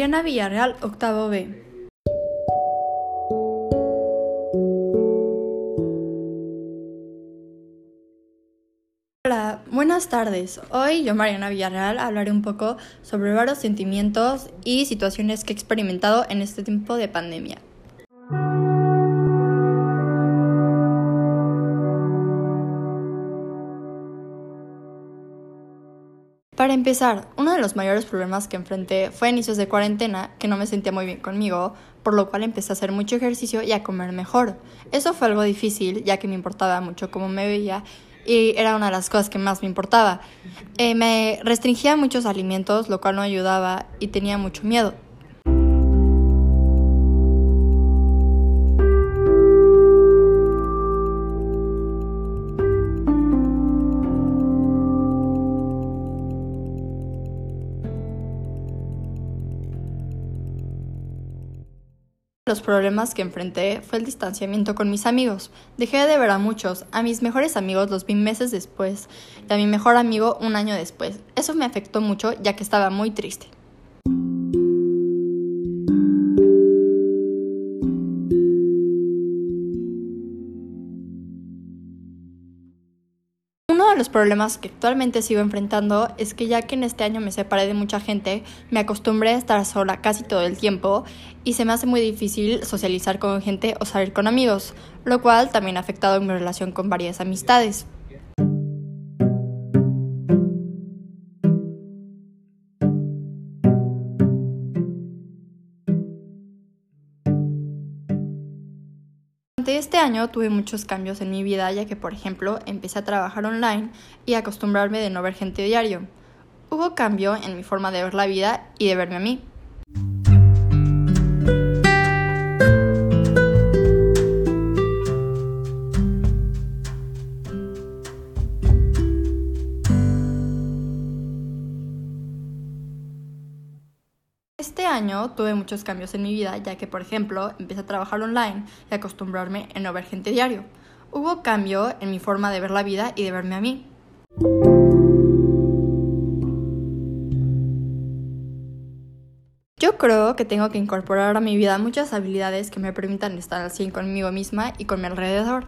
Mariana Villarreal, octavo B. Hola, buenas tardes. Hoy yo, Mariana Villarreal, hablaré un poco sobre varios sentimientos y situaciones que he experimentado en este tiempo de pandemia. Para empezar, uno de los mayores problemas que enfrenté fue a inicios de cuarentena, que no me sentía muy bien conmigo, por lo cual empecé a hacer mucho ejercicio y a comer mejor. Eso fue algo difícil, ya que me importaba mucho cómo me veía y era una de las cosas que más me importaba. Eh, me restringía muchos alimentos, lo cual no ayudaba y tenía mucho miedo. Los problemas que enfrenté fue el distanciamiento con mis amigos. Dejé de ver a muchos, a mis mejores amigos los vi meses después y a mi mejor amigo un año después. Eso me afectó mucho ya que estaba muy triste. Uno de los problemas que actualmente sigo enfrentando es que ya que en este año me separé de mucha gente, me acostumbré a estar sola casi todo el tiempo y se me hace muy difícil socializar con gente o salir con amigos, lo cual también ha afectado mi relación con varias amistades. Este año tuve muchos cambios en mi vida, ya que, por ejemplo, empecé a trabajar online y acostumbrarme de no ver gente diario. Hubo cambio en mi forma de ver la vida y de verme a mí. Este año tuve muchos cambios en mi vida, ya que, por ejemplo, empecé a trabajar online y acostumbrarme a no ver gente diario. Hubo cambio en mi forma de ver la vida y de verme a mí. Yo creo que tengo que incorporar a mi vida muchas habilidades que me permitan estar así conmigo misma y con mi alrededor.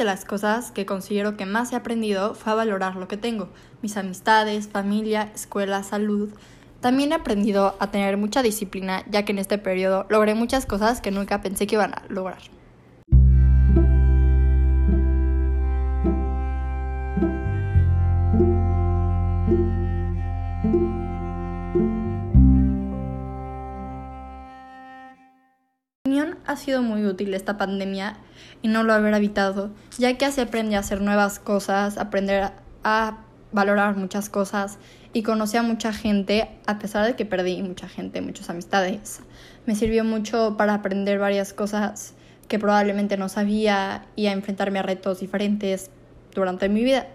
De las cosas que considero que más he aprendido fue a valorar lo que tengo, mis amistades, familia, escuela, salud. También he aprendido a tener mucha disciplina, ya que en este periodo logré muchas cosas que nunca pensé que iban a lograr. Ha sido muy útil esta pandemia y no lo haber evitado, ya que así aprendí a hacer nuevas cosas, aprender a valorar muchas cosas y conocí a mucha gente, a pesar de que perdí mucha gente, muchas amistades. Me sirvió mucho para aprender varias cosas que probablemente no sabía y a enfrentarme a retos diferentes durante mi vida.